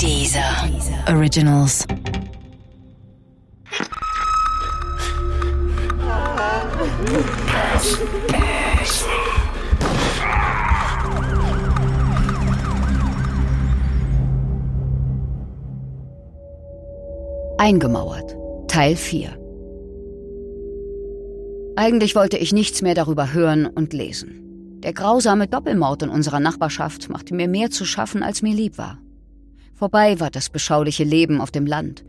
Dieser Originals. Eingemauert. Teil 4 Eigentlich wollte ich nichts mehr darüber hören und lesen. Der grausame Doppelmord in unserer Nachbarschaft machte mir mehr zu schaffen, als mir lieb war. Vorbei war das beschauliche Leben auf dem Land.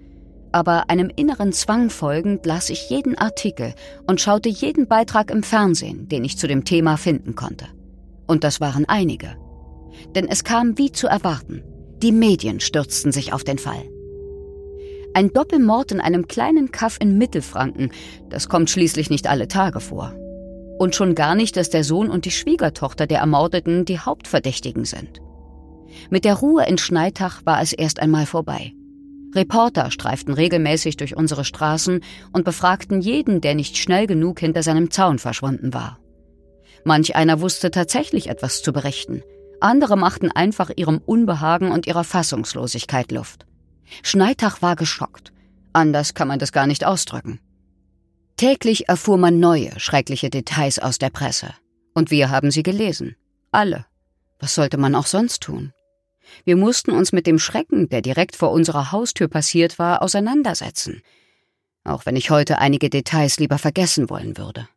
Aber einem inneren Zwang folgend las ich jeden Artikel und schaute jeden Beitrag im Fernsehen, den ich zu dem Thema finden konnte. Und das waren einige. Denn es kam wie zu erwarten. Die Medien stürzten sich auf den Fall. Ein Doppelmord in einem kleinen Kaff in Mittelfranken, das kommt schließlich nicht alle Tage vor. Und schon gar nicht, dass der Sohn und die Schwiegertochter der Ermordeten die Hauptverdächtigen sind. Mit der Ruhe in Schneitach war es erst einmal vorbei. Reporter streiften regelmäßig durch unsere Straßen und befragten jeden, der nicht schnell genug hinter seinem Zaun verschwunden war. Manch einer wusste tatsächlich etwas zu berichten, andere machten einfach ihrem Unbehagen und ihrer Fassungslosigkeit Luft. Schneitach war geschockt. Anders kann man das gar nicht ausdrücken. Täglich erfuhr man neue, schreckliche Details aus der Presse. Und wir haben sie gelesen. Alle. Was sollte man auch sonst tun? Wir mussten uns mit dem Schrecken, der direkt vor unserer Haustür passiert war, auseinandersetzen. Auch wenn ich heute einige Details lieber vergessen wollen würde.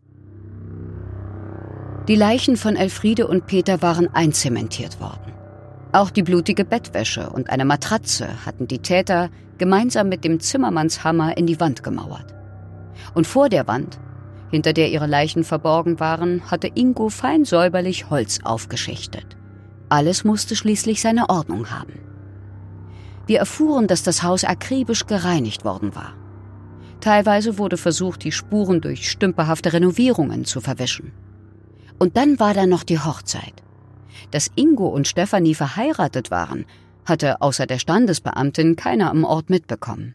Die Leichen von Elfriede und Peter waren einzementiert worden. Auch die blutige Bettwäsche und eine Matratze hatten die Täter gemeinsam mit dem Zimmermannshammer in die Wand gemauert. Und vor der Wand, hinter der ihre Leichen verborgen waren, hatte Ingo fein säuberlich Holz aufgeschichtet. Alles musste schließlich seine Ordnung haben. Wir erfuhren, dass das Haus akribisch gereinigt worden war. Teilweise wurde versucht, die Spuren durch stümperhafte Renovierungen zu verwischen. Und dann war da noch die Hochzeit. Dass Ingo und Stefanie verheiratet waren, hatte außer der Standesbeamtin keiner am Ort mitbekommen.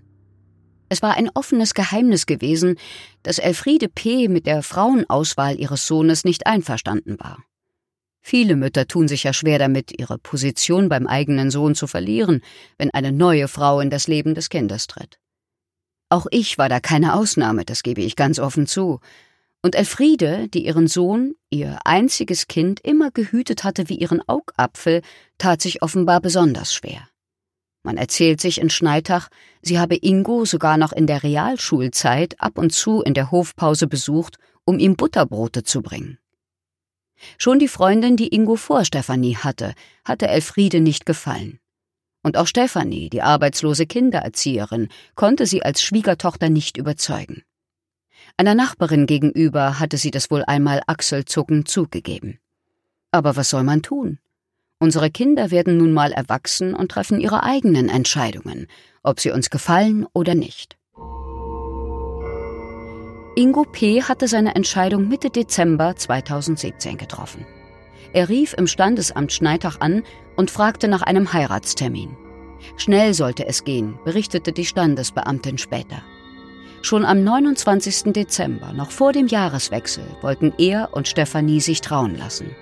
Es war ein offenes Geheimnis gewesen, dass Elfriede P. mit der Frauenauswahl ihres Sohnes nicht einverstanden war. Viele Mütter tun sich ja schwer damit, ihre Position beim eigenen Sohn zu verlieren, wenn eine neue Frau in das Leben des Kindes tritt. Auch ich war da keine Ausnahme, das gebe ich ganz offen zu. Und Elfriede, die ihren Sohn, ihr einziges Kind, immer gehütet hatte wie ihren Augapfel, tat sich offenbar besonders schwer. Man erzählt sich in Schneitach, sie habe Ingo sogar noch in der Realschulzeit ab und zu in der Hofpause besucht, um ihm Butterbrote zu bringen. Schon die Freundin, die Ingo vor Stefanie hatte, hatte Elfriede nicht gefallen. Und auch Stefanie, die arbeitslose Kindererzieherin, konnte sie als Schwiegertochter nicht überzeugen. Einer Nachbarin gegenüber hatte sie das wohl einmal achselzuckend zugegeben. Aber was soll man tun? Unsere Kinder werden nun mal erwachsen und treffen ihre eigenen Entscheidungen, ob sie uns gefallen oder nicht. Ingo P. hatte seine Entscheidung Mitte Dezember 2017 getroffen. Er rief im Standesamt Schneitach an und fragte nach einem Heiratstermin. Schnell sollte es gehen, berichtete die Standesbeamtin später. Schon am 29. Dezember, noch vor dem Jahreswechsel, wollten er und Stefanie sich trauen lassen.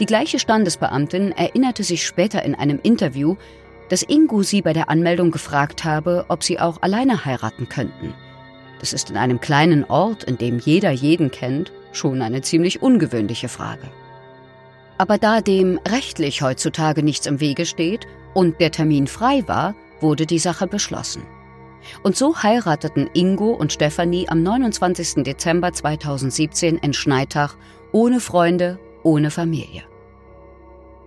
Die gleiche Standesbeamtin erinnerte sich später in einem Interview, dass Ingo sie bei der Anmeldung gefragt habe, ob sie auch alleine heiraten könnten – das ist in einem kleinen Ort, in dem jeder jeden kennt, schon eine ziemlich ungewöhnliche Frage. Aber da dem rechtlich heutzutage nichts im Wege steht und der Termin frei war, wurde die Sache beschlossen. Und so heirateten Ingo und Stefanie am 29. Dezember 2017 in Schneitach ohne Freunde, ohne Familie.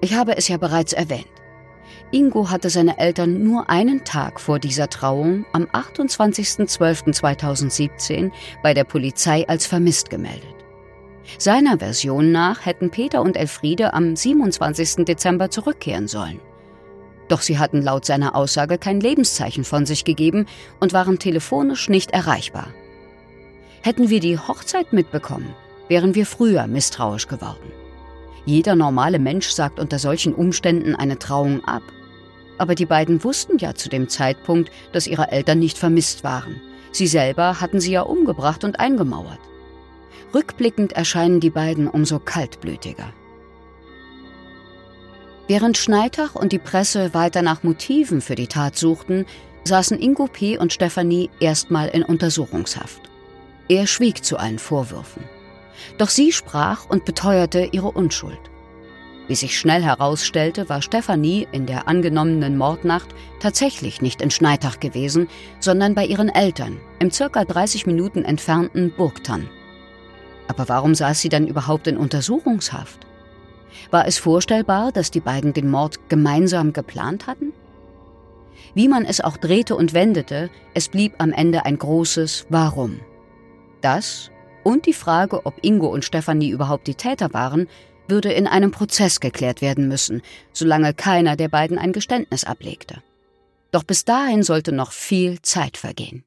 Ich habe es ja bereits erwähnt. Ingo hatte seine Eltern nur einen Tag vor dieser Trauung am 28.12.2017 bei der Polizei als vermisst gemeldet. Seiner Version nach hätten Peter und Elfriede am 27. Dezember zurückkehren sollen. Doch sie hatten laut seiner Aussage kein Lebenszeichen von sich gegeben und waren telefonisch nicht erreichbar. Hätten wir die Hochzeit mitbekommen, wären wir früher misstrauisch geworden. Jeder normale Mensch sagt unter solchen Umständen eine Trauung ab. Aber die beiden wussten ja zu dem Zeitpunkt, dass ihre Eltern nicht vermisst waren. Sie selber hatten sie ja umgebracht und eingemauert. Rückblickend erscheinen die beiden umso kaltblütiger. Während Schneitach und die Presse weiter nach Motiven für die Tat suchten, saßen Ingo P. und Stefanie erstmal in Untersuchungshaft. Er schwieg zu allen Vorwürfen. Doch sie sprach und beteuerte ihre Unschuld. Wie sich schnell herausstellte, war Stefanie in der angenommenen Mordnacht tatsächlich nicht in Schneitach gewesen, sondern bei ihren Eltern im circa 30 Minuten entfernten Burgtann. Aber warum saß sie dann überhaupt in Untersuchungshaft? War es vorstellbar, dass die beiden den Mord gemeinsam geplant hatten? Wie man es auch drehte und wendete, es blieb am Ende ein großes Warum. Das und die Frage, ob Ingo und Stefanie überhaupt die Täter waren, würde in einem Prozess geklärt werden müssen, solange keiner der beiden ein Geständnis ablegte. Doch bis dahin sollte noch viel Zeit vergehen.